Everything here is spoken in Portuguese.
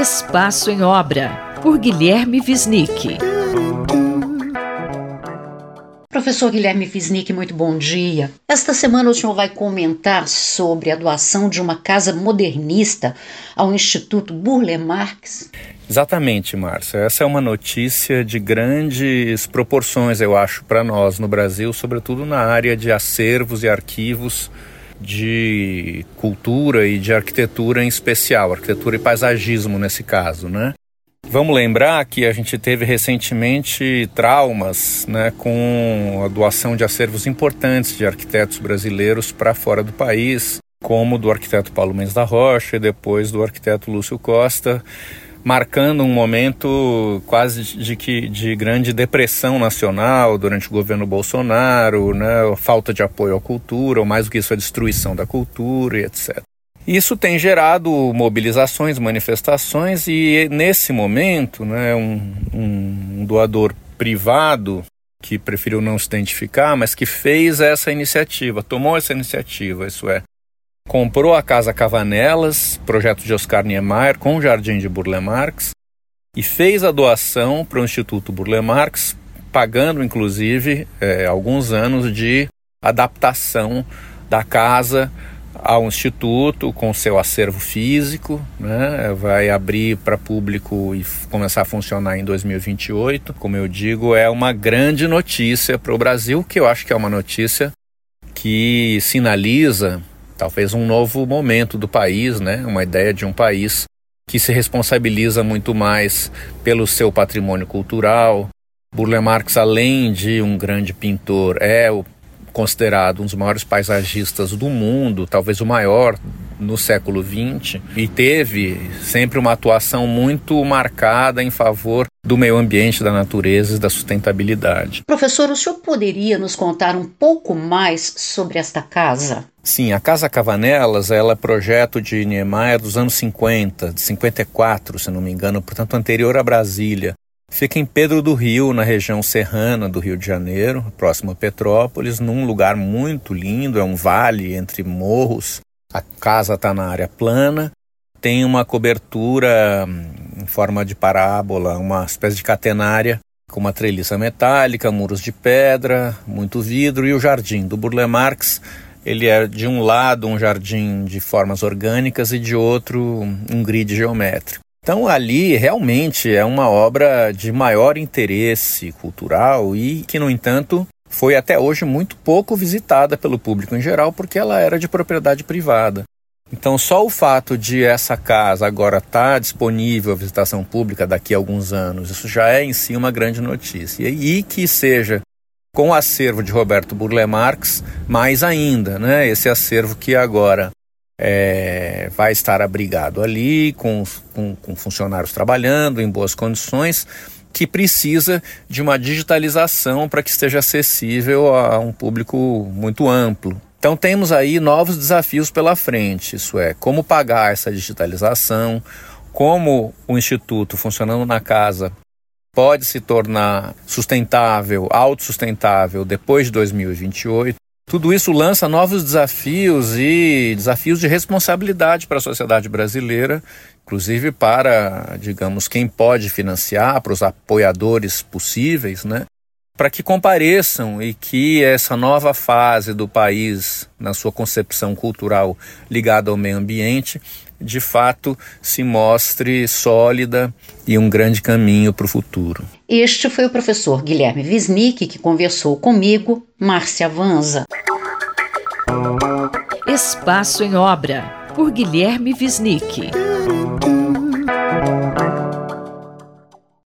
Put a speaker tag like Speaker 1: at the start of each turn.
Speaker 1: Espaço em Obra, por Guilherme Visnick.
Speaker 2: Professor Guilherme Visnick, muito bom dia. Esta semana o senhor vai comentar sobre a doação de uma casa modernista ao Instituto Burle Marx.
Speaker 3: Exatamente, Márcia. Essa é uma notícia de grandes proporções, eu acho, para nós no Brasil, sobretudo na área de acervos e arquivos de cultura e de arquitetura em especial, arquitetura e paisagismo nesse caso, né? Vamos lembrar que a gente teve recentemente traumas né, com a doação de acervos importantes de arquitetos brasileiros para fora do país, como do arquiteto Paulo Mendes da Rocha e depois do arquiteto Lúcio Costa, marcando um momento quase de, que, de grande depressão nacional durante o governo Bolsonaro, né, falta de apoio à cultura, ou mais do que isso, a destruição da cultura e etc. Isso tem gerado mobilizações, manifestações, e nesse momento, né, um, um doador privado que preferiu não se identificar, mas que fez essa iniciativa, tomou essa iniciativa, isso é, comprou a Casa Cavanelas, projeto de Oscar Niemeyer, com o Jardim de Burle Marx, e fez a doação para o Instituto Burle Marx, pagando inclusive é, alguns anos de adaptação da casa ao Instituto com seu acervo físico, né? vai abrir para público e começar a funcionar em 2028. Como eu digo, é uma grande notícia para o Brasil, que eu acho que é uma notícia que sinaliza talvez um novo momento do país, né? Uma ideia de um país que se responsabiliza muito mais pelo seu patrimônio cultural. Burle Marx, além de um grande pintor, é considerado um dos maiores paisagistas do mundo, talvez o maior no século XX, e teve sempre uma atuação muito marcada em favor do meio ambiente, da natureza e da sustentabilidade.
Speaker 2: Professor, o senhor poderia nos contar um pouco mais sobre esta casa?
Speaker 3: Sim, a Casa Cavanelas ela é projeto de Niemeyer dos anos 50, de 54, se não me engano, portanto anterior a Brasília. Fica em Pedro do Rio, na região serrana do Rio de Janeiro, próximo a Petrópolis, num lugar muito lindo, é um vale entre morros. A casa está na área plana, tem uma cobertura hum, em forma de parábola, uma espécie de catenária com uma treliça metálica, muros de pedra, muito vidro e o jardim do Burle Marx. Ele é de um lado um jardim de formas orgânicas e de outro um grid geométrico. Então, ali realmente é uma obra de maior interesse cultural e que, no entanto, foi até hoje muito pouco visitada pelo público em geral, porque ela era de propriedade privada. Então, só o fato de essa casa agora estar tá disponível à visitação pública daqui a alguns anos, isso já é em si uma grande notícia. E que seja com o acervo de Roberto Burle Marx, mais ainda, né? Esse acervo que agora é, vai estar abrigado ali, com, com, com funcionários trabalhando em boas condições, que precisa de uma digitalização para que esteja acessível a um público muito amplo. Então temos aí novos desafios pela frente, isso é, como pagar essa digitalização, como o Instituto funcionando na casa pode se tornar sustentável, autossustentável depois de 2028. Tudo isso lança novos desafios e desafios de responsabilidade para a sociedade brasileira, inclusive para, digamos, quem pode financiar, para os apoiadores possíveis, né? Para que compareçam e que essa nova fase do país, na sua concepção cultural ligada ao meio ambiente, de fato se mostre sólida e um grande caminho para o futuro.
Speaker 2: Este foi o professor Guilherme Wisnik que conversou comigo, Márcia Vanza.
Speaker 1: Espaço em Obra, por Guilherme Wisnik.